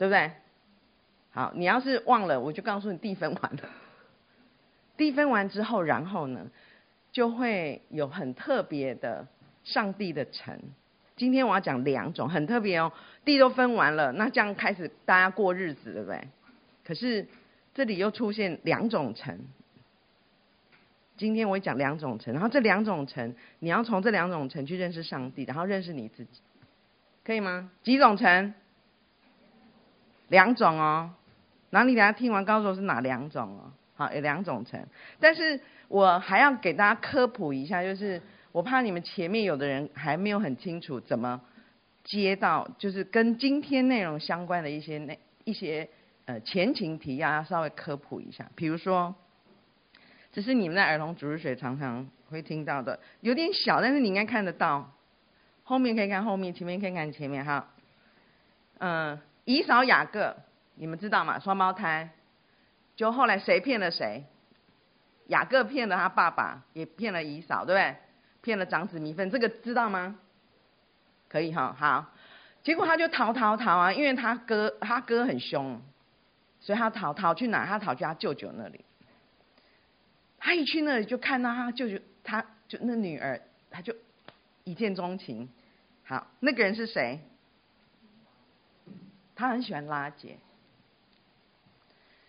对不对？好，你要是忘了，我就告诉你地分完了。地分完之后，然后呢，就会有很特别的上帝的城。今天我要讲两种，很特别哦。地都分完了，那这样开始大家过日子，对不对？可是这里又出现两种城。今天我会讲两种城，然后这两种城，你要从这两种城去认识上帝，然后认识你自己，可以吗？几种城？两种哦。然后你等下听完告诉我是哪两种哦。好，有两种城，但是我还要给大家科普一下，就是我怕你们前面有的人还没有很清楚怎么接到，就是跟今天内容相关的一些那一些呃前情提要，要稍微科普一下，比如说。只是你们在儿童主日学常常会听到的，有点小，但是你应该看得到。后面可以看后面，前面可以看前面哈。嗯，以扫雅各，你们知道吗？双胞胎，就后来谁骗了谁？雅各骗了他爸爸，也骗了以扫，对不对？骗了长子名分，这个知道吗？可以哈，好。结果他就逃逃逃啊，因为他哥他哥很凶，所以他逃逃去哪？他逃去他舅舅那里。他一去那里就看到他舅舅，他就那女儿，他就一见钟情。好，那个人是谁？他很喜欢拉姐。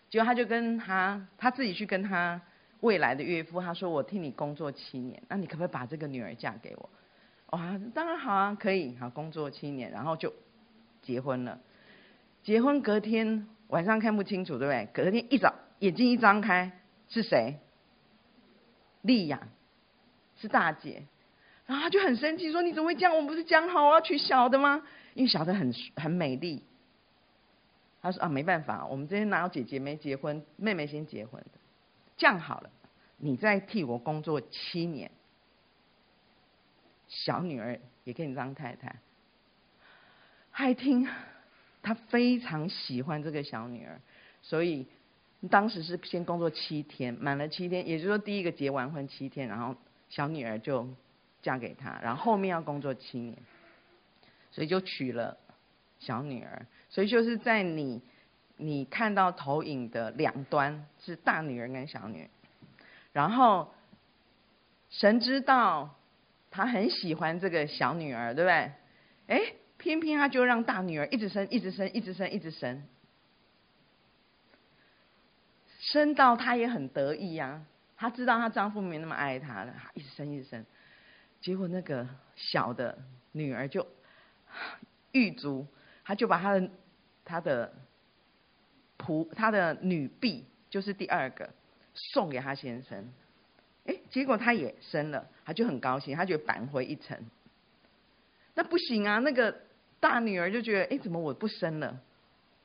结果他就跟他他自己去跟他未来的岳父，他说：“我替你工作七年，那你可不可以把这个女儿嫁给我？”哇，当然好啊，可以。好，工作七年，然后就结婚了。结婚隔天晚上看不清楚，对不对？隔天一早眼睛一张开，是谁？丽雅是大姐，然后他就很生气，说：“你怎么会这样？我们不是讲好我要娶小的吗？因为小的很很美丽。”他说：“啊，没办法，我们这边哪有姐姐没结婚，妹妹先结婚的。这样好了，你再替我工作七年，小女儿也给你当太太。”还听，他非常喜欢这个小女儿，所以。当时是先工作七天，满了七天，也就是说第一个结完婚七天，然后小女儿就嫁给他，然后后面要工作七年，所以就娶了小女儿。所以就是在你你看到投影的两端是大女儿跟小女儿，然后神知道他很喜欢这个小女儿，对不对？哎，偏偏他就让大女儿一直生，一直生，一直生，一直生。生到她也很得意呀、啊，她知道她丈夫没那么爱她了，一直生一直生，结果那个小的女儿就 狱卒，他就把他的他的仆他的女婢，就是第二个送给他先生，哎，结果他也生了，他就很高兴，他觉得扳回一城。那不行啊，那个大女儿就觉得，哎，怎么我不生了？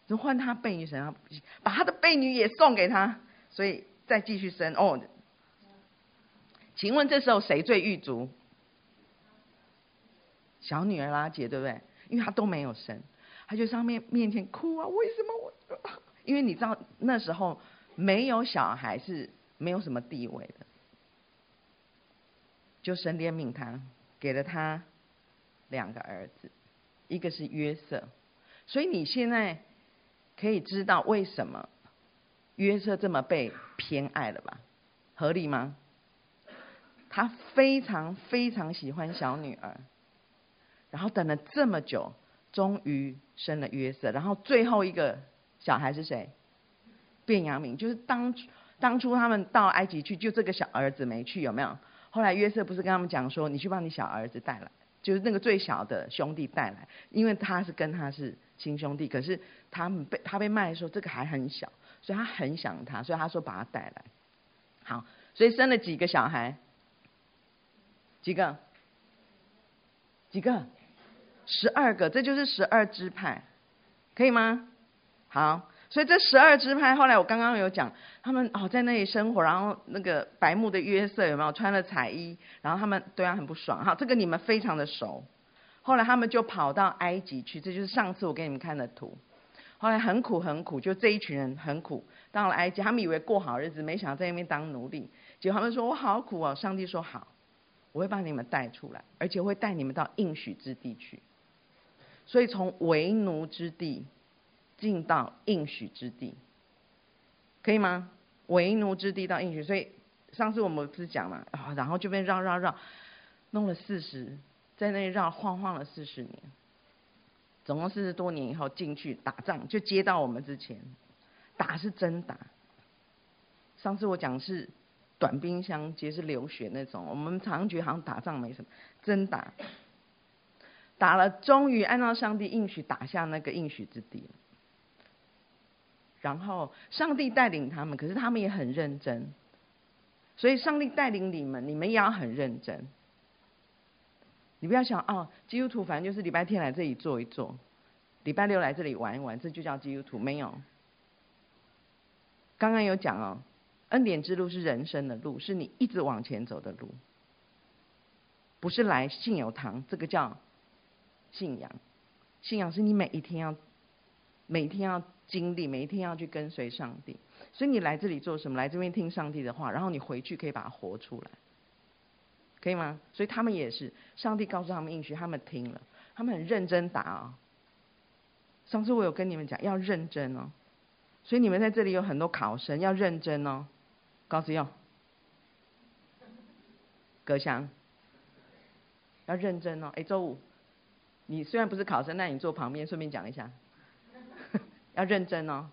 就换他婢女生，把他的婢女也送给他，所以再继续生哦。请问这时候谁最狱卒？小女儿拉结对不对？因为她都没有生，他就上面面前哭啊！为什么我？因为你知道那时候没有小孩是没有什么地位的，就神怜悯他，给了他两个儿子，一个是约瑟，所以你现在。可以知道为什么约瑟这么被偏爱了吧？合理吗？他非常非常喜欢小女儿，然后等了这么久，终于生了约瑟。然后最后一个小孩是谁？便雅悯，就是当当初他们到埃及去，就这个小儿子没去，有没有？后来约瑟不是跟他们讲说：“你去把你小儿子带来，就是那个最小的兄弟带来，因为他是跟他是。”亲兄弟，可是他们被他被卖的时候，这个还很小，所以他很想他，所以他说把他带来。好，所以生了几个小孩？几个？几个？十二个，这就是十二支派，可以吗？好，所以这十二支派后来我刚刚有讲，他们哦在那里生活，然后那个白目的约瑟有没有穿了彩衣？然后他们对他很不爽。好，这个你们非常的熟。后来他们就跑到埃及去，这就是上次我给你们看的图。后来很苦很苦，就这一群人很苦，到了埃及，他们以为过好日子，没想到在那边当奴隶。结果他们说：“我好苦哦！”上帝说：“好，我会把你们带出来，而且会带你们到应许之地去。”所以从为奴之地进到应许之地，可以吗？为奴之地到应许，所以上次我们不是讲嘛，然后就被绕绕绕，弄了四十，在那里绕晃晃了四十年，总共四十多年以后进去打仗，就接到我们之前，打是真打。上次我讲是短兵相接，是流血那种，我们常觉好像打仗没什么，真打，打了，终于按照上帝应许打下那个应许之地。然后上帝带领他们，可是他们也很认真，所以上帝带领你们，你们也要很认真。你不要想哦，基督徒反正就是礼拜天来这里坐一坐，礼拜六来这里玩一玩，这就叫基督徒。没有，刚刚有讲哦，恩典之路是人生的路，是你一直往前走的路，不是来信友堂，这个叫信仰。信仰是你每一天要，每一天要。经历每一天要去跟随上帝，所以你来这里做什么？来这边听上帝的话，然后你回去可以把它活出来，可以吗？所以他们也是，上帝告诉他们应许，他们听了，他们很认真答啊、哦。上次我有跟你们讲要认真哦，所以你们在这里有很多考生要认真哦。高子用，葛翔，要认真哦。哎，周五，你虽然不是考生，那你坐旁边，顺便讲一下。要认真哦，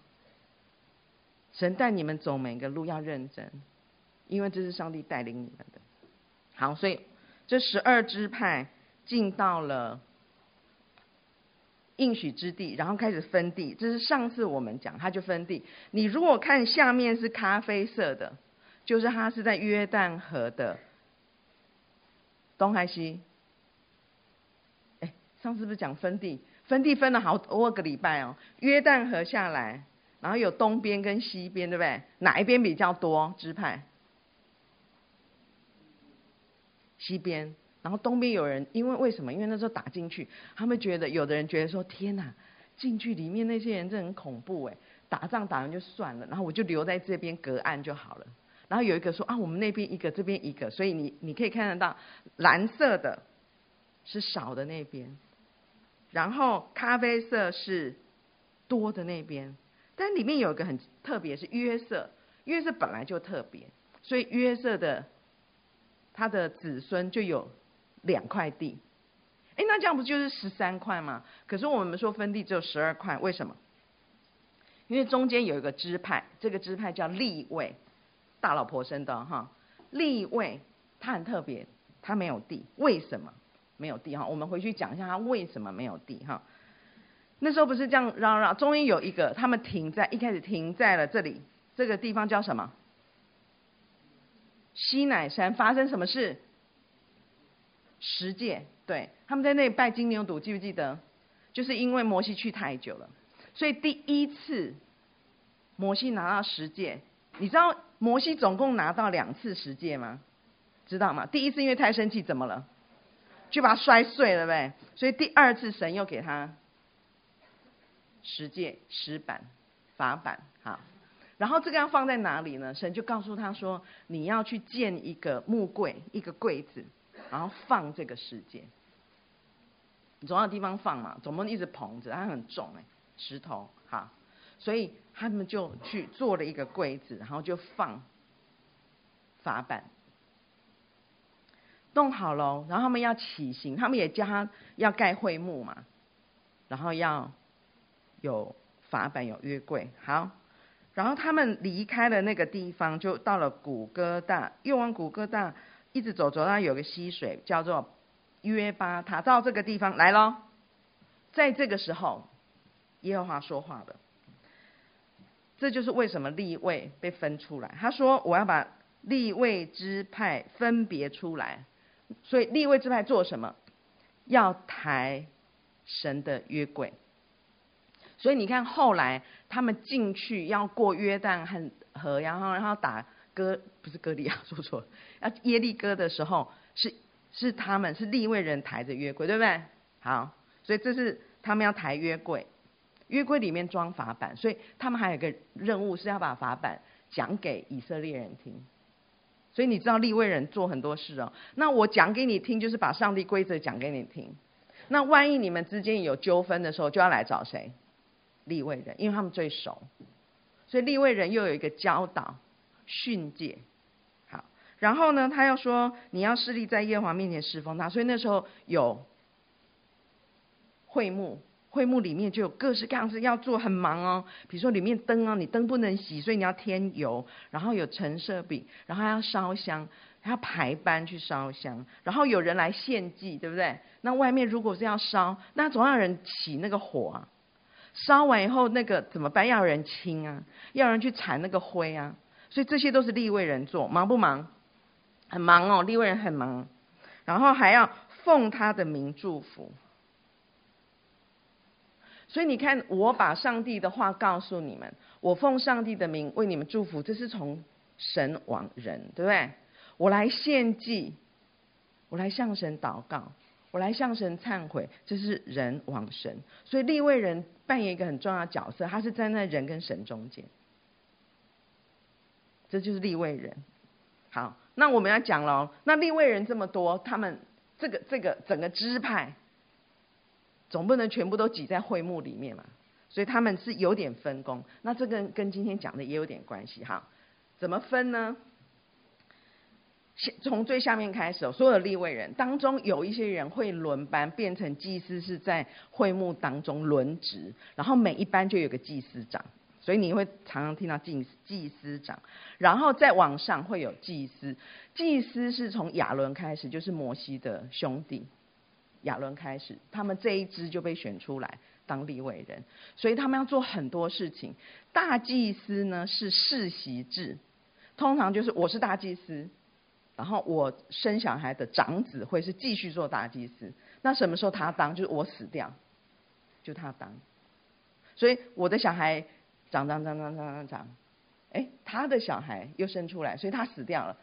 神带你们走每个路要认真，因为这是上帝带领你们的。好，所以这十二支派进到了应许之地，然后开始分地。这是上次我们讲，他就分地。你如果看下面是咖啡色的，就是他是在约旦河的东还西？上次不是讲分地？分地分了好多个礼拜哦，约旦河下来，然后有东边跟西边，对不对？哪一边比较多支派？西边。然后东边有人，因为为什么？因为那时候打进去，他们觉得有的人觉得说：天哪，进去里面那些人真很恐怖哎！打仗打完就算了，然后我就留在这边隔岸就好了。然后有一个说：啊，我们那边一个，这边一个，所以你你可以看得到蓝色的是少的那边。然后咖啡色是多的那边，但里面有个很特别，是约瑟。约瑟本来就特别，所以约瑟的他的子孙就有两块地。哎，那这样不就是十三块吗？可是我们说分地只有十二块，为什么？因为中间有一个支派，这个支派叫利未，大老婆生的哈。利未他很特别，他没有地，为什么？没有地哈，我们回去讲一下他为什么没有地哈。那时候不是这样嚷嚷，终于有一个，他们停在一开始停在了这里，这个地方叫什么？西乃山发生什么事？十诫，对，他们在那里拜金牛犊，记不记得？就是因为摩西去太久了，所以第一次摩西拿到十诫，你知道摩西总共拿到两次十诫吗？知道吗？第一次因为太生气，怎么了？就把它摔碎了呗，所以第二次神又给他十诫石板法板哈，然后这个要放在哪里呢？神就告诉他说：“你要去建一个木柜，一个柜子，然后放这个世界。你总要有地方放嘛，总不能一直捧着，它很重哎，石头哈，所以他们就去做了一个柜子，然后就放法板。弄好了，然后他们要起行，他们也叫他要盖会幕嘛，然后要有法版有约柜，好，然后他们离开了那个地方，就到了古哥大，又往古哥大一直走，走到有个溪水叫做约巴他，到这个地方来咯，在这个时候，耶和华说话了，这就是为什么立位被分出来，他说我要把立位支派分别出来。所以利未支派做什么？要抬神的约柜。所以你看，后来他们进去要过约旦和河，然后然后打哥不是哥利亚说错了，要耶利哥的时候，是是他们是立位人抬着约柜，对不对？好，所以这是他们要抬约柜，约柜里面装法版，所以他们还有个任务是要把法版讲给以色列人听。所以你知道立位人做很多事哦。那我讲给你听，就是把上帝规则讲给你听。那万一你们之间有纠纷的时候，就要来找谁？立位人，因为他们最熟，所以立位人又有一个教导训诫。好，然后呢，他又说你要侍立在耶和华面前侍奉他，所以那时候有会幕。会幕里面就有各式各样子要做，很忙哦。比如说里面灯啊，你灯不能洗，所以你要添油。然后有陈设饼，然后还要烧香，还要排班去烧香。然后有人来献祭，对不对？那外面如果是要烧，那总要有人起那个火啊。烧完以后那个怎么办？要有人清啊，要有人去铲那个灰啊。所以这些都是利未人做，忙不忙？很忙哦，利未人很忙。然后还要奉他的名祝福。所以你看，我把上帝的话告诉你们，我奉上帝的名为你们祝福，这是从神往人，对不对？我来献祭，我来向神祷告，我来向神忏悔，这是人往神。所以立位人扮演一个很重要的角色，他是站在人跟神中间，这就是立位人。好，那我们要讲喽，那立位人这么多，他们这个这个整个支派。总不能全部都挤在会幕里面嘛，所以他们是有点分工。那这跟跟今天讲的也有点关系哈。怎么分呢？从最下面开始，所有的立位人当中有一些人会轮班，变成祭司是在会幕当中轮值，然后每一班就有个祭司长，所以你会常常听到祭祭司长。然后再往上会有祭司，祭司是从亚伦开始，就是摩西的兄弟。亚伦开始，他们这一支就被选出来当利未人，所以他们要做很多事情。大祭司呢是世袭制，通常就是我是大祭司，然后我生小孩的长子会是继续做大祭司。那什么时候他当？就是我死掉，就他当。所以我的小孩长长长长长长长，哎，他的小孩又生出来，所以他死掉了，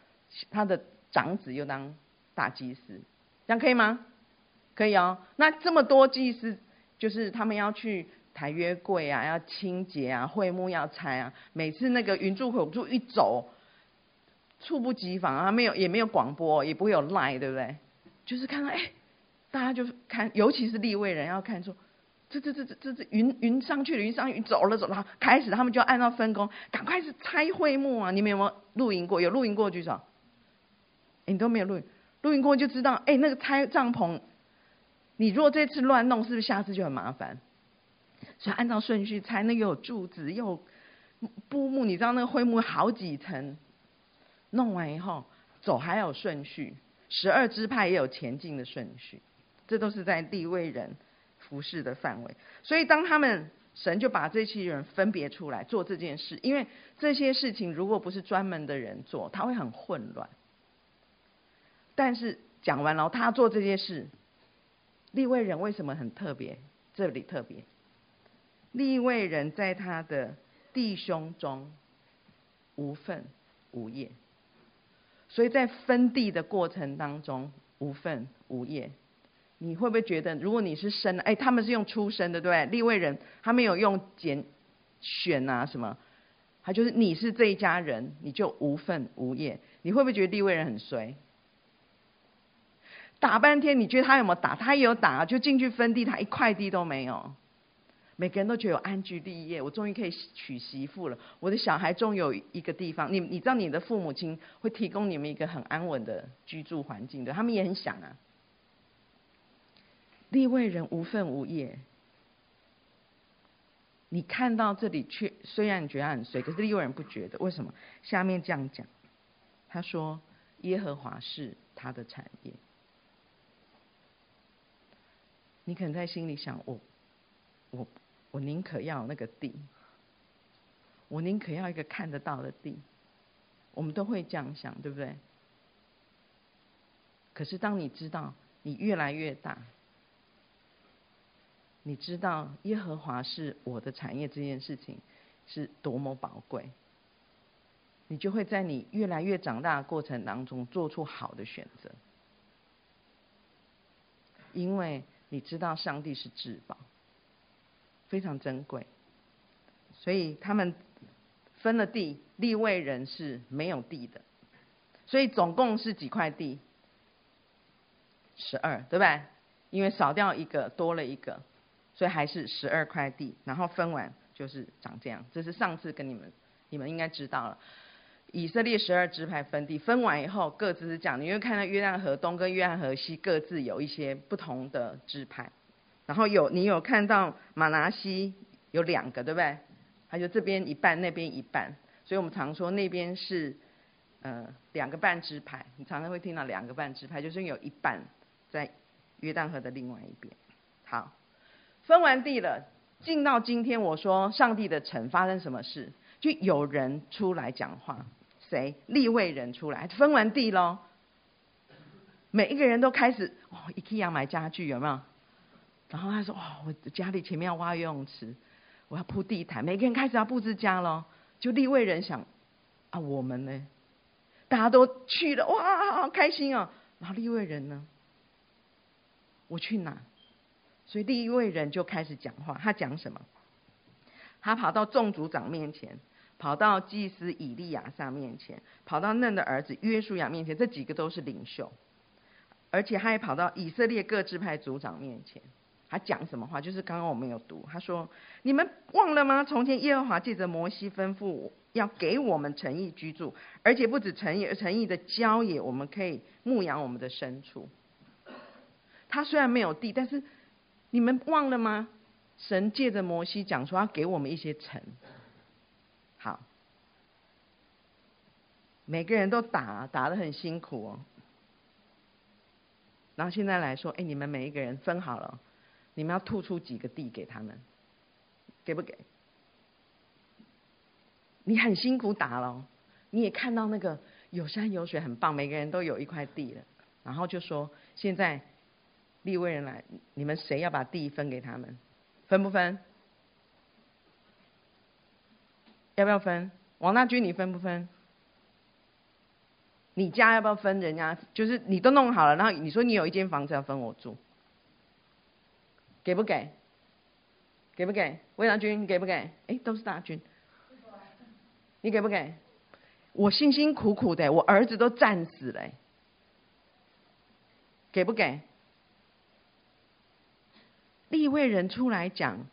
他的长子又当大祭司，这样可以吗？可以哦，那这么多祭司，就是他们要去抬约柜啊，要清洁啊，会幕要拆啊。每次那个云柱火柱一走，猝不及防啊，没有也没有广播，也不会有 lie，对不对？就是看到哎，大家就看，尤其是立位人要看说，这这这这这这云云上去了，云上云走了走了，开始他们就按照分工，赶快是拆会幕啊。你们有没有露营过？有露营过举手。你都没有露营，露营过就知道，哎，那个拆帐篷。你如果这次乱弄，是不是下次就很麻烦？所以按照顺序拆，那又有柱子，又有布幕，你知道那个灰幕好几层，弄完以后走还有顺序，十二支派也有前进的顺序，这都是在利未人服侍的范围。所以当他们神就把这些人分别出来做这件事，因为这些事情如果不是专门的人做，他会很混乱。但是讲完了，他做这些事。利未人为什么很特别？这里特别，利未人在他的弟兄中无份无业，所以在分地的过程当中无份无业。你会不会觉得，如果你是生，哎，他们是用出生的，对不对？利未人他没有用拣选啊什么，他就是你是这一家人，你就无份无业。你会不会觉得利未人很衰？打半天，你觉得他有没有打？他也有打，就进去分地，他一块地都没有。每个人都觉得有安居立业，我终于可以娶媳妇了。我的小孩终于有一个地方。你你知道，你的父母亲会提供你们一个很安稳的居住环境的，他们也很想啊。利未人无分无业，你看到这里却虽然你觉得很衰，可是利未人不觉得。为什么？下面这样讲，他说耶和华是他的产业。你可能在心里想：我，我，我宁可要那个地，我宁可要一个看得到的地。我们都会这样想，对不对？可是当你知道你越来越大，你知道耶和华是我的产业这件事情是多么宝贵，你就会在你越来越长大的过程当中做出好的选择，因为。你知道上帝是至宝，非常珍贵，所以他们分了地，立位人是没有地的，所以总共是几块地？十二，对吧？因为少掉一个，多了一个，所以还是十二块地，然后分完就是长这样。这是上次跟你们，你们应该知道了。以色列十二支派分地，分完以后各自是这样。你会看到约旦河东跟约旦河西各自有一些不同的支派。然后有你有看到马拿西有两个，对不对？还有这边一半，那边一半。所以我们常说那边是呃两个半支派。你常常会听到两个半支派，就是有一半在约旦河的另外一边。好，分完地了，进到今天我说上帝的城发生什么事，就有人出来讲话。谁？立位人出来，分完地喽，每一个人都开始哦，IKEA 买家具有没有？然后他说：“哇，我家里前面要挖游泳池，我要铺地毯。”每个人开始要布置家喽。就立位人想啊，我们呢？大家都去了，哇，好开心哦。然后立位人呢？我去哪？所以利未人就开始讲话。他讲什么？他跑到众族长面前。跑到祭司以利亚撒面前，跑到嫩的儿子约书亚面前，这几个都是领袖，而且他还跑到以色列各支派族长面前，他讲什么话？就是刚刚我们有读，他说：“你们忘了吗？从前耶和华借着摩西吩咐要给我们诚意居住，而且不止城邑，城邑的郊野我们可以牧养我们的牲畜。他虽然没有地，但是你们忘了吗？神借着摩西讲说要给我们一些城。”好，每个人都打，打得很辛苦哦。然后现在来说，哎，你们每一个人分好了，你们要吐出几个地给他们，给不给？你很辛苦打了，你也看到那个有山有水很棒，每个人都有一块地了。然后就说，现在利未人来，你们谁要把地分给他们？分不分？要不要分？王大军，你分不分？你家要不要分？人家就是你都弄好了，然后你说你有一间房子要分我住，给不给？给不给？魏大军，你给不给？哎，都是大军，你给不给？我辛辛苦苦的，我儿子都战死了，给不给？立位人出来讲，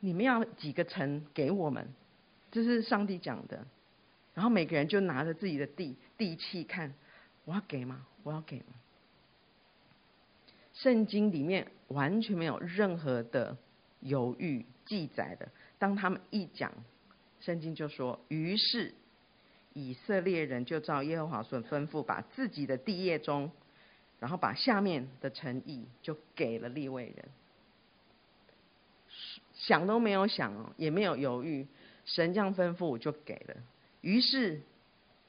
你们要几个城给我们？这是上帝讲的，然后每个人就拿着自己的地地契看，我要给吗？我要给吗？圣经里面完全没有任何的犹豫记载的。当他们一讲，圣经就说：于是以色列人就照耶和华所吩咐，把自己的地业中，然后把下面的诚意就给了利未人，想都没有想哦，也没有犹豫。神这样吩咐，就给了。于是，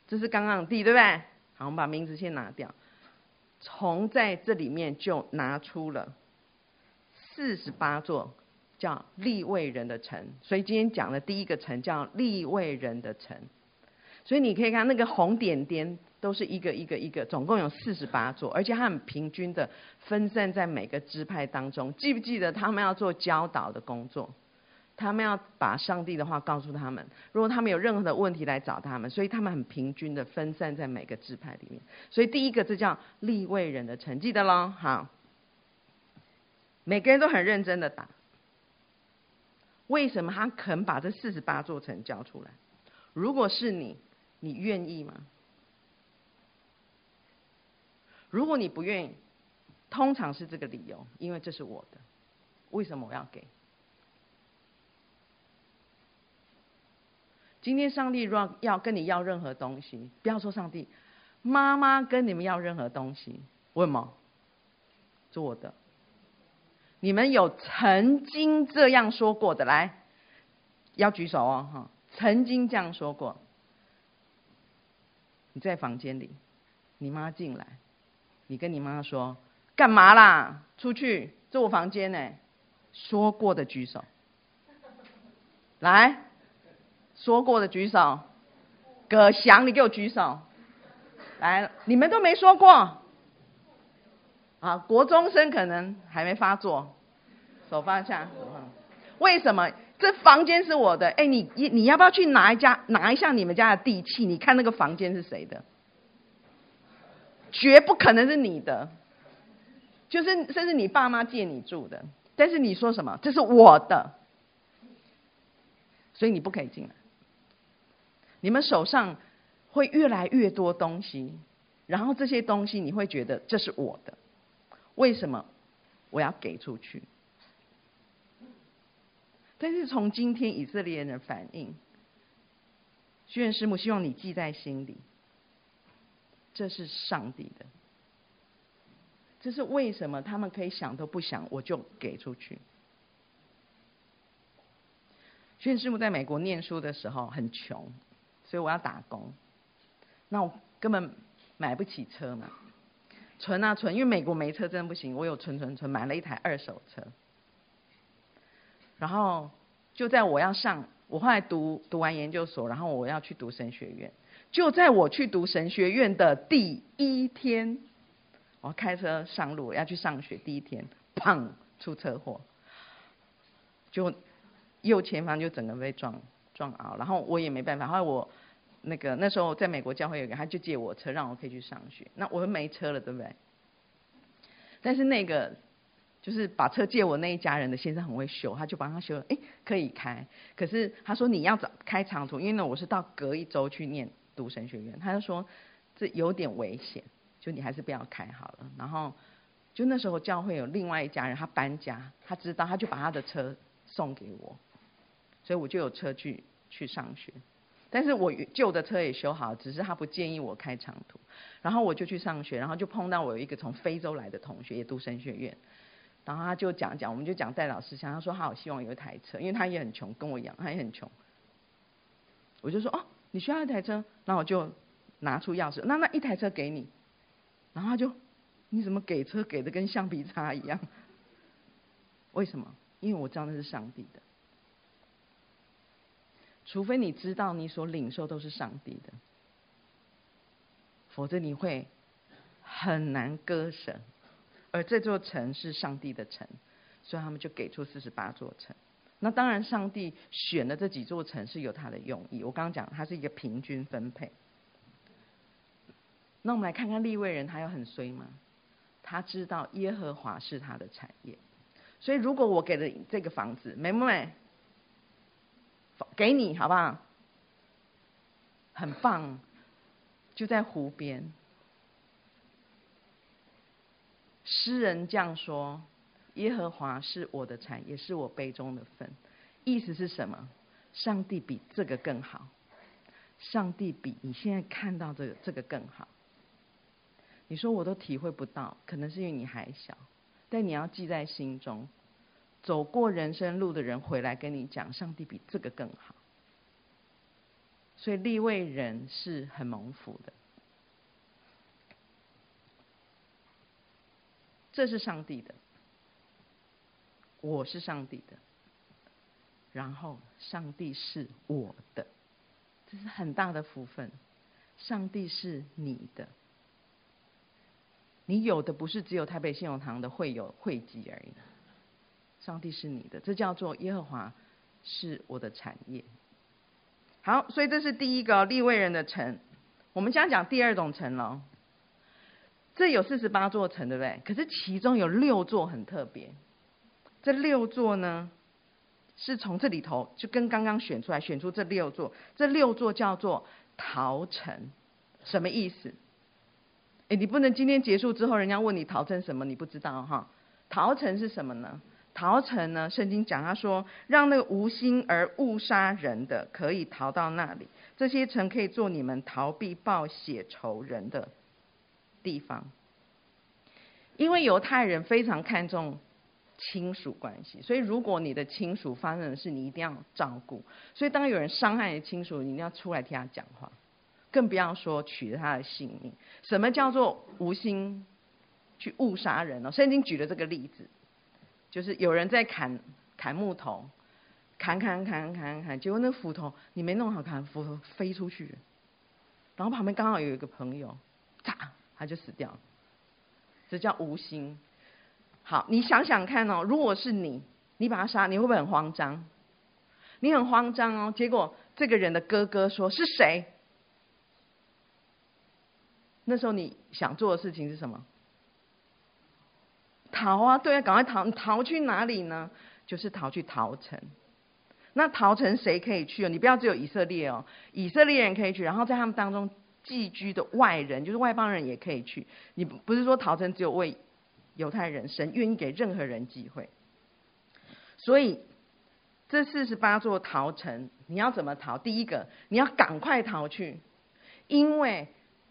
这是刚刚的地，对不对？好，我们把名字先拿掉。从在这里面就拿出了四十八座叫利未人的城。所以今天讲的第一个城叫利未人的城。所以你可以看那个红点点，都是一个一个一个，总共有四十八座，而且他们平均的分散在每个支派当中。记不记得他们要做教导的工作？他们要把上帝的话告诉他们，如果他们有任何的问题来找他们，所以他们很平均的分散在每个支派里面。所以第一个这叫立位人的城，记得喽。好，每个人都很认真的打。为什么他肯把这四十八座城交出来？如果是你，你愿意吗？如果你不愿意，通常是这个理由，因为这是我的。为什么我要给？今天上帝若要跟你要任何东西，不要说上帝，妈妈跟你们要任何东西，为什么？做的。你们有曾经这样说过的，来，要举手哦，哈，曾经这样说过。你在房间里，你妈进来，你跟你妈说干嘛啦？出去，这我房间呢。说过的举手，来。说过的举手，葛翔，你给我举手。来，你们都没说过。啊，国中生可能还没发作，手放下。为什么？这房间是我的。哎，你你你要不要去拿一家拿一下你们家的地契？你看那个房间是谁的？绝不可能是你的，就是甚至你爸妈借你住的。但是你说什么？这是我的，所以你不可以进来。你们手上会越来越多东西，然后这些东西你会觉得这是我的，为什么我要给出去？但是从今天以色列人的反应，虚远师母希望你记在心里，这是上帝的。这是为什么他们可以想都不想，我就给出去。宣师母在美国念书的时候很穷，所以我要打工。那我根本买不起车嘛，存啊存，因为美国没车真的不行。我有存存存，买了一台二手车。然后就在我要上，我后来读读完研究所，然后我要去读神学院。就在我去读神学院的第一天。我开车上路要去上学，第一天，砰，出车祸，就右前方就整个被撞撞凹，然后我也没办法。后来我那个那时候在美国教会有个，他就借我车让我可以去上学。那我又没车了，对不对？但是那个就是把车借我那一家人的先生很会修，他就帮他修了，哎，可以开。可是他说你要找开长途，因为呢我是到隔一周去念读神学院，他就说这有点危险。就你还是不要开好了，然后就那时候教会有另外一家人，他搬家，他知道，他就把他的车送给我，所以我就有车去去上学。但是我旧的车也修好，只是他不建议我开长途，然后我就去上学，然后就碰到我有一个从非洲来的同学，也读神学院，然后他就讲讲，我们就讲戴老师想，他说他好希望有一台车，因为他也很穷，跟我一样，他也很穷。我就说哦，你需要一台车，那我就拿出钥匙，那那一台车给你。然后他就，你怎么给车给的跟橡皮擦一样？为什么？因为我知道那是上帝的。除非你知道你所领受都是上帝的，否则你会很难割舍。而这座城是上帝的城，所以他们就给出四十八座城。那当然，上帝选的这几座城是有他的用意。我刚刚讲，它是一个平均分配。那我们来看看利未人，他有很衰吗？他知道耶和华是他的产业，所以如果我给了这个房子，美不美？给你好不好？很棒，就在湖边。诗人这样说：耶和华是我的产业，是我杯中的分。意思是什么？上帝比这个更好，上帝比你现在看到这个这个更好。你说我都体会不到，可能是因为你还小，但你要记在心中。走过人生路的人回来跟你讲，上帝比这个更好。所以立位人是很蒙福的，这是上帝的，我是上帝的，然后上帝是我的，这是很大的福分。上帝是你的。你有的不是只有台北信用堂的会友会籍而已，上帝是你的，这叫做耶和华是我的产业。好，所以这是第一个立位人的城。我们将讲第二种城了。这有四十八座城，对不对？可是其中有六座很特别。这六座呢，是从这里头就跟刚刚选出来，选出这六座。这六座叫做逃城，什么意思？哎，你不能今天结束之后，人家问你逃城什么，你不知道哈？逃城是什么呢？逃城呢？圣经讲他说，让那个无心而误杀人的可以逃到那里，这些城可以做你们逃避报血仇人的地方。因为犹太人非常看重亲属关系，所以如果你的亲属发生的事，你一定要照顾。所以当有人伤害你的亲属，你一定要出来替他讲话。更不要说取了他的性命。什么叫做无心去误杀人呢？圣经举了这个例子，就是有人在砍砍木头，砍砍砍砍砍，结果那斧头你没弄好，砍斧头飞出去，然后旁边刚好有一个朋友，嚓，他就死掉了。这叫无心。好，你想想看哦，如果是你，你把他杀，你会不会很慌张？你很慌张哦。结果这个人的哥哥说是谁？那时候你想做的事情是什么？逃啊，对啊，赶快逃！逃去哪里呢？就是逃去逃城。那逃城谁可以去哦？你不要只有以色列哦，以色列人可以去，然后在他们当中寄居的外人，就是外邦人也可以去。你不是说逃城只有为犹太人，神愿意给任何人机会。所以这四十八座逃城，你要怎么逃？第一个，你要赶快逃去，因为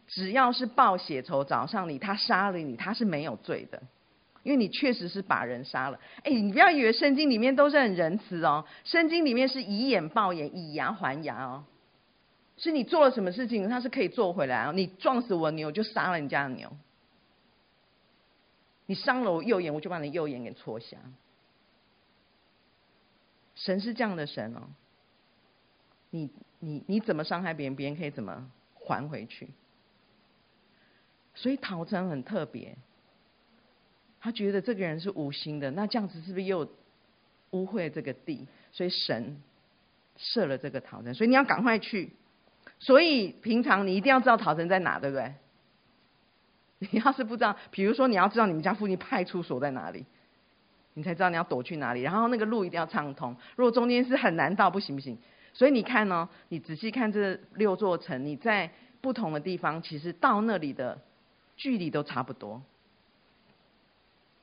只要是报血仇找上你，他杀了你，他是没有罪的。因为你确实是把人杀了，哎，你不要以为圣经里面都是很仁慈哦，圣经里面是以眼报眼，以牙还牙哦，是你做了什么事情，他是可以做回来哦。你撞死我牛，就杀了你家的牛；你伤了我右眼，我就把你右眼给戳瞎。神是这样的神哦，你你你怎么伤害别人，别人可以怎么还回去。所以逃城很特别。他觉得这个人是无心的，那这样子是不是又污秽这个地？所以神设了这个逃城，所以你要赶快去。所以平常你一定要知道逃城在哪，对不对？你要是不知道，比如说你要知道你们家附近派出所在哪里，你才知道你要躲去哪里。然后那个路一定要畅通，如果中间是很难到，不行不行。所以你看哦，你仔细看这六座城，你在不同的地方，其实到那里的距离都差不多。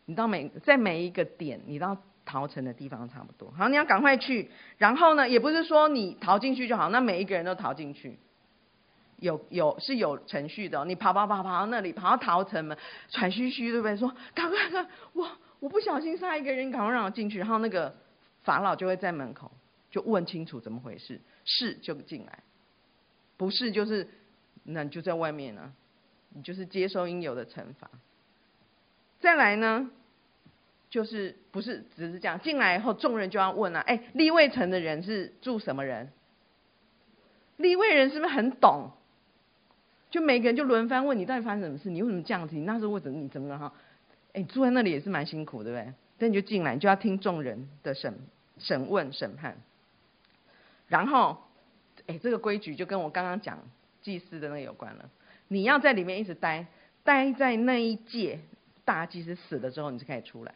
你到每在每一个点，你到逃城的地方差不多。好，你要赶快去。然后呢，也不是说你逃进去就好，那每一个人都逃进去，有有是有程序的。你跑跑跑跑到那里，跑到逃城门，喘吁吁对不对？说赶快赶，我我不小心杀一个人，赶快让我进去。然后那个法老就会在门口就问清楚怎么回事，是就进来，不是就是那你就在外面呢，你就是接受应有的惩罚。再来呢？就是不是只是这样，进来以后众人就要问了、哎，立位城的人是住什么人？立位人是不是很懂？就每个人就轮番问你，到底发生什么事？你为什么这样子？你那时候为什么？你怎么了哈？哎，住在那里也是蛮辛苦，对不对？但你就进来，你就要听众人的审审问审判。然后，哎，这个规矩就跟我刚刚讲祭司的那个有关了。你要在里面一直待，待在那一届大祭司死了之后，你就可以出来。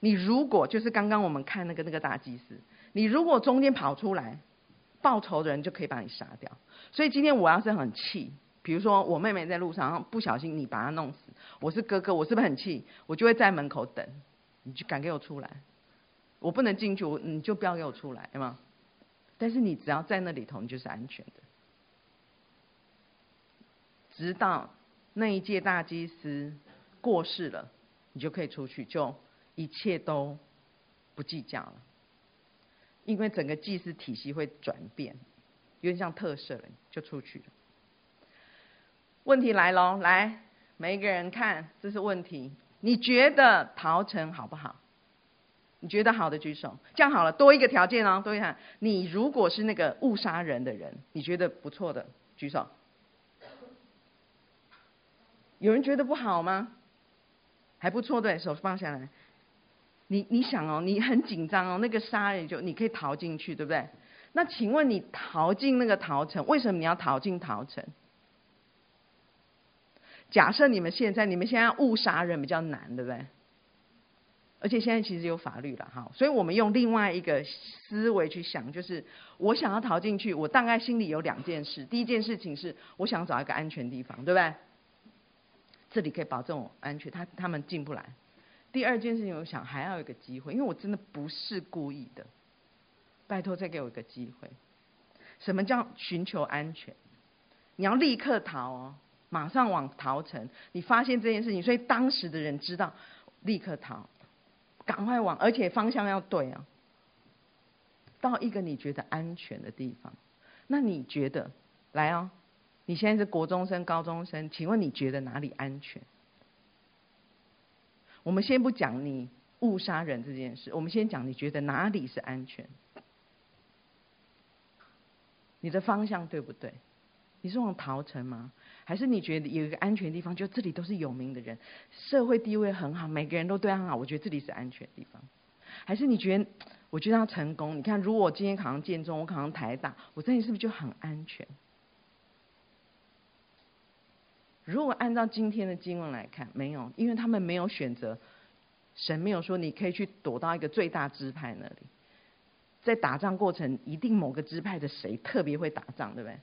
你如果就是刚刚我们看那个那个大祭司，你如果中间跑出来报仇的人就可以把你杀掉。所以今天我要是很气，比如说我妹妹在路上不小心你把她弄死，我是哥哥，我是不是很气？我就会在门口等，你就敢给我出来，我不能进去，你就不要给我出来，对吗？但是你只要在那里头，你就是安全的，直到那一届大祭司过世了，你就可以出去就。一切都不计较了，因为整个祭司体系会转变，有点像特赦了，就出去了。问题来喽，来，每一个人看，这是问题。你觉得陶城好不好？你觉得好的举手。这样好了，多一个条件哦，多一个。你如果是那个误杀人的人，你觉得不错的举手。有人觉得不好吗？还不错，对，手放下来。你你想哦，你很紧张哦，那个杀人就你可以逃进去，对不对？那请问你逃进那个逃城，为什么你要逃进逃城？假设你们现在你们现在误杀人比较难，对不对？而且现在其实有法律了哈，所以我们用另外一个思维去想，就是我想要逃进去，我大概心里有两件事。第一件事情是我想找一个安全地方，对不对？这里可以保证我安全，他他们进不来。第二件事情，我想还要有一个机会，因为我真的不是故意的，拜托再给我一个机会。什么叫寻求安全？你要立刻逃哦，马上往逃城。你发现这件事情，所以当时的人知道立刻逃，赶快往，而且方向要对啊，到一个你觉得安全的地方。那你觉得来哦？你现在是国中生、高中生，请问你觉得哪里安全？我们先不讲你误杀人这件事，我们先讲你觉得哪里是安全？你的方向对不对？你是往桃城吗？还是你觉得有一个安全地方，就这里都是有名的人，社会地位很好，每个人都对他很好，我觉得这里是安全地方？还是你觉得我觉得他成功？你看，如果我今天考上建中，我考上台大，我这里是不是就很安全？如果按照今天的经文来看，没有，因为他们没有选择神没有说你可以去躲到一个最大支派那里，在打仗过程一定某个支派的谁特别会打仗，对不对？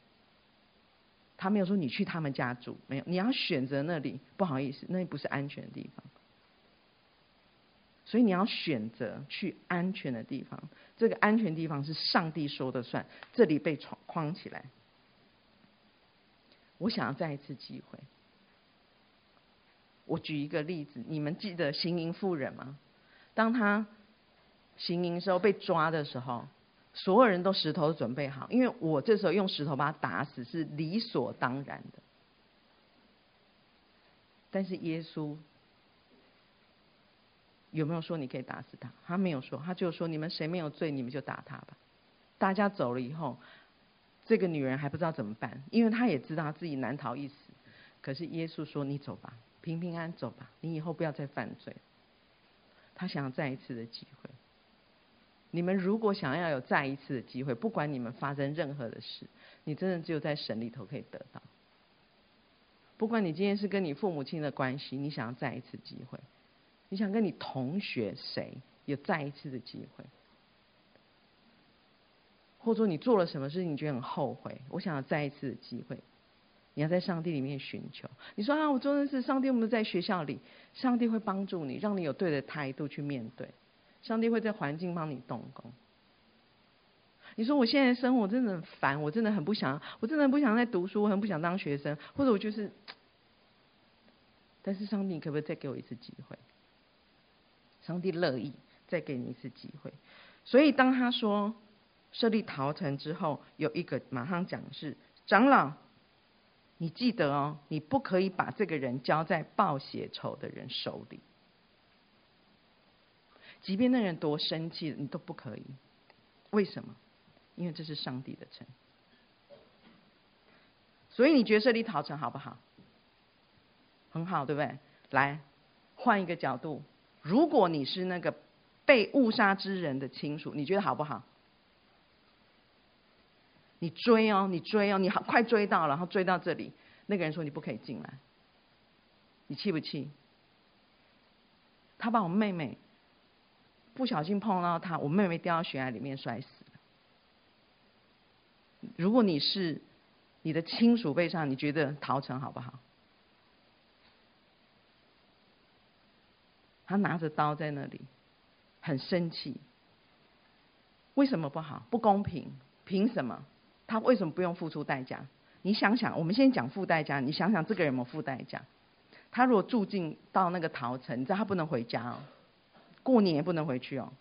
他没有说你去他们家住，没有，你要选择那里。不好意思，那里不是安全的地方，所以你要选择去安全的地方。这个安全地方是上帝说的算，这里被框框起来。我想要再一次机会。我举一个例子，你们记得行淫妇人吗？当他行淫时候被抓的时候，所有人都石头都准备好，因为我这时候用石头把他打死是理所当然的。但是耶稣有没有说你可以打死他？他没有说，他就说你们谁没有罪，你们就打他吧。大家走了以后，这个女人还不知道怎么办，因为她也知道自己难逃一死。可是耶稣说：“你走吧。”平平安走吧，你以后不要再犯罪。他想要再一次的机会。你们如果想要有再一次的机会，不管你们发生任何的事，你真的只有在神里头可以得到。不管你今天是跟你父母亲的关系，你想要再一次机会，你想跟你同学谁有再一次的机会，或者说你做了什么事情你觉得很后悔，我想要再一次的机会。你要在上帝里面寻求。你说啊，我做的是上帝，我们在学校里，上帝会帮助你，让你有对的态度去面对。上帝会在环境帮你动工。你说我现在生活真的很烦，我真的很不想，我真的很不想再读书，我很不想当学生，或者我就是，但是上帝可不可以再给我一次机会？上帝乐意再给你一次机会。所以当他说设立逃城之后，有一个马上讲是长老。你记得哦，你不可以把这个人交在报血仇的人手里，即便那人多生气，你都不可以。为什么？因为这是上帝的城。所以你觉得设立逃城好不好？很好，对不对？来，换一个角度，如果你是那个被误杀之人的亲属，你觉得好不好？你追哦，你追哦，你好快追到，然后追到这里，那个人说你不可以进来，你气不气？他把我妹妹不小心碰到他，我妹妹掉到悬崖里面摔死了。如果你是你的亲属被杀，你觉得逃城好不好？他拿着刀在那里，很生气。为什么不好？不公平？凭什么？他为什么不用付出代价？你想想，我们先讲付代价。你想想，这个人有没有付代价？他如果住进到那个陶城，你知道他不能回家哦，过年也不能回去哦，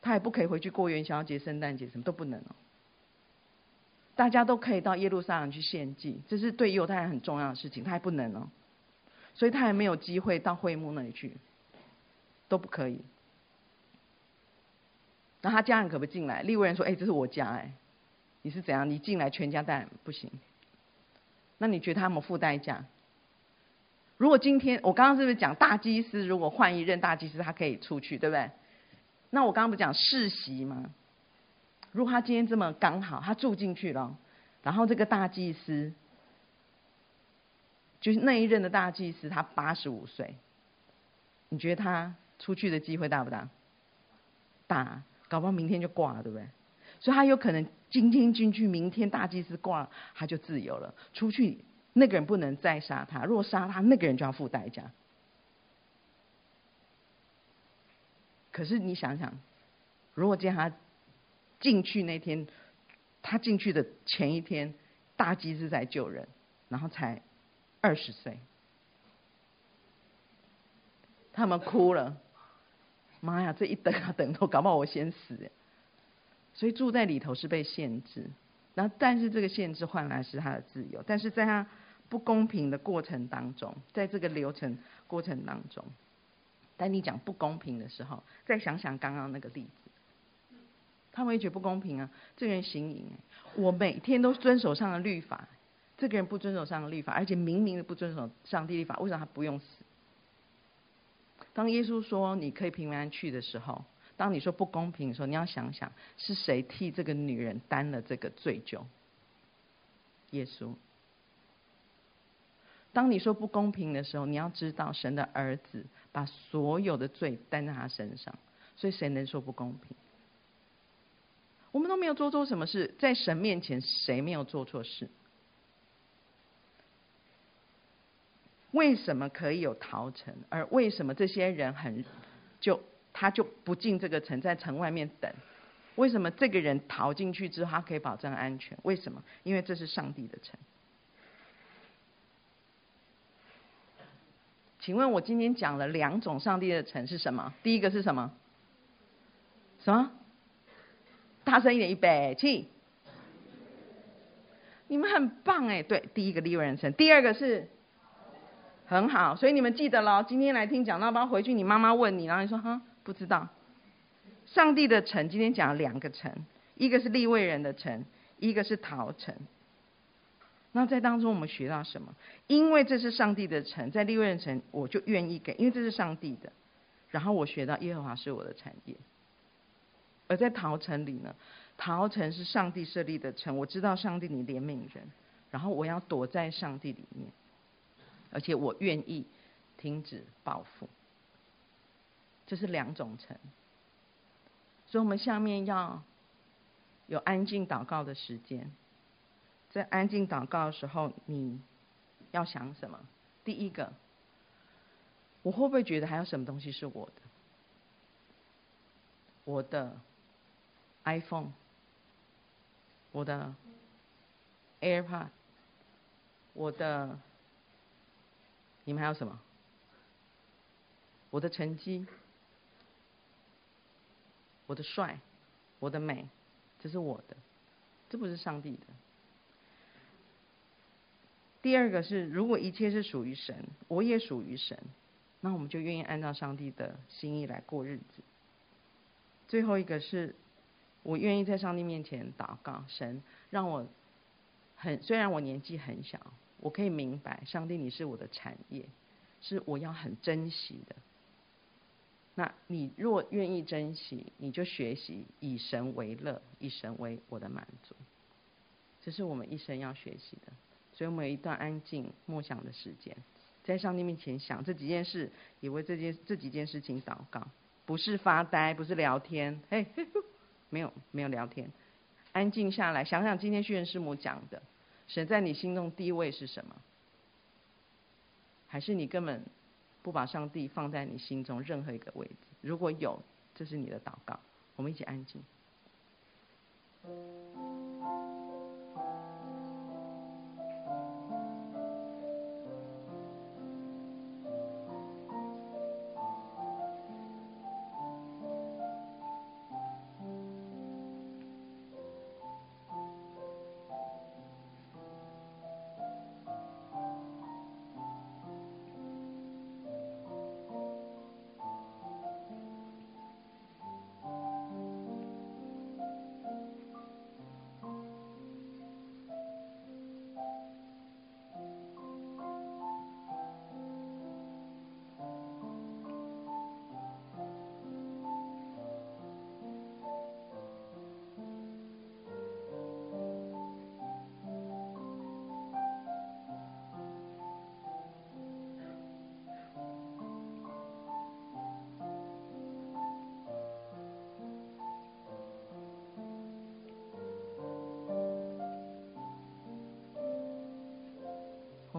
他也不可以回去过元宵节、圣诞节，什么都不能哦。大家都可以到耶路撒冷去献祭，这是对犹太人很重要的事情，他还不能哦，所以他还没有机会到会幕那里去，都不可以。那他家人可不可以进来？利未人说：“哎，这是我家哎。”你是怎样？你进来全家带不行？那你觉得他们付代价？如果今天我刚刚是不是讲大祭司？如果换一任大祭司，他可以出去，对不对？那我刚刚不讲世袭吗？如果他今天这么刚好，他住进去了，然后这个大祭司，就是那一任的大祭司，他八十五岁，你觉得他出去的机会大不大？大，搞不好明天就挂了，对不对？所以他有可能今天进去，明天大祭司挂，他就自由了。出去那个人不能再杀他，如果杀他，那个人就要付代价。可是你想想，如果今天他进去那天，他进去的前一天，大祭司在救人，然后才二十岁，他们哭了。妈呀，这一等啊等都搞不好我先死。所以住在里头是被限制，然后但是这个限制换来是他的自由，但是在他不公平的过程当中，在这个流程过程当中，当你讲不公平的时候，再想想刚刚那个例子，他们会觉得不公平啊，这个人行淫，我每天都遵守上了律法，这个人不遵守上了律法，而且明明的不遵守上帝律法，为什么他不用死？当耶稣说你可以平安去的时候。当你说不公平的时候，你要想想是谁替这个女人担了这个罪疚？耶稣。当你说不公平的时候，你要知道神的儿子把所有的罪担在他身上，所以谁能说不公平？我们都没有做错什么事，在神面前谁没有做错事？为什么可以有逃城？而为什么这些人很就他就不进这个城，在城外面等？为什么这个人逃进去之后，他可以保证安全？为什么？因为这是上帝的城。请问我今天讲了两种上帝的城是什么？第一个是什么？什么？大声一点，预备起！你们很棒哎，对，第一个利未人城，第二个是很好，所以你们记得了。今天来听讲道，不然回去你妈妈问你，然后你说哈不知道。上帝的城今天讲了两个城，一个是立位人的城，一个是逃城。那在当中我们学到什么？因为这是上帝的城，在立位人城我就愿意给，因为这是上帝的。然后我学到耶和华是我的产业。而在逃城里呢，逃城是上帝设立的城，我知道上帝你怜悯人，然后我要躲在上帝里面，而且我愿意停止报复。这是两种城，所以我们下面要有安静祷告的时间。在安静祷告的时候，你要想什么？第一个，我会不会觉得还有什么东西是我的？我的 iPhone，我的 AirPod，我的，你们还有什么？我的成绩，我的帅，我的美，这是我的，这不是上帝的。第二个是，如果一切是属于神，我也属于神，那我们就愿意按照上帝的心意来过日子。最后一个是，我愿意在上帝面前祷告，神让我很，虽然我年纪很小，我可以明白，上帝你是我的产业，是我要很珍惜的。那你若愿意珍惜，你就学习以神为乐，以神为我的满足，这是我们一生要学习的。所以我们有一段安静默想的时间，在上帝面前想这几件事，也为这件这几件事情祷告，不是发呆，不是聊天，嘿，没有没有聊天，安静下来，想想今天训人师母讲的，神在你心中地位是什么？还是你根本不把上帝放在你心中任何一个位置？如果有，这是你的祷告，我们一起安静。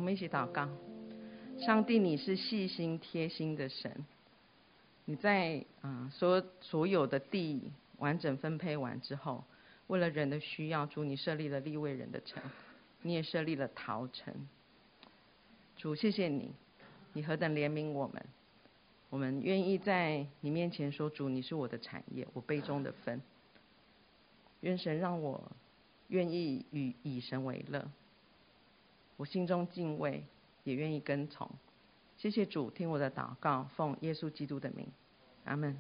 我们一起祷告，上帝，你是细心贴心的神。你在啊，所所有的地完整分配完之后，为了人的需要，主你设立了立位人的城，你也设立了逃城。主，谢谢你，你何等怜悯我们，我们愿意在你面前说，主你是我的产业，我杯中的分。愿神让我愿意与以神为乐。我心中敬畏，也愿意跟从。谢谢主，听我的祷告，奉耶稣基督的名，阿门。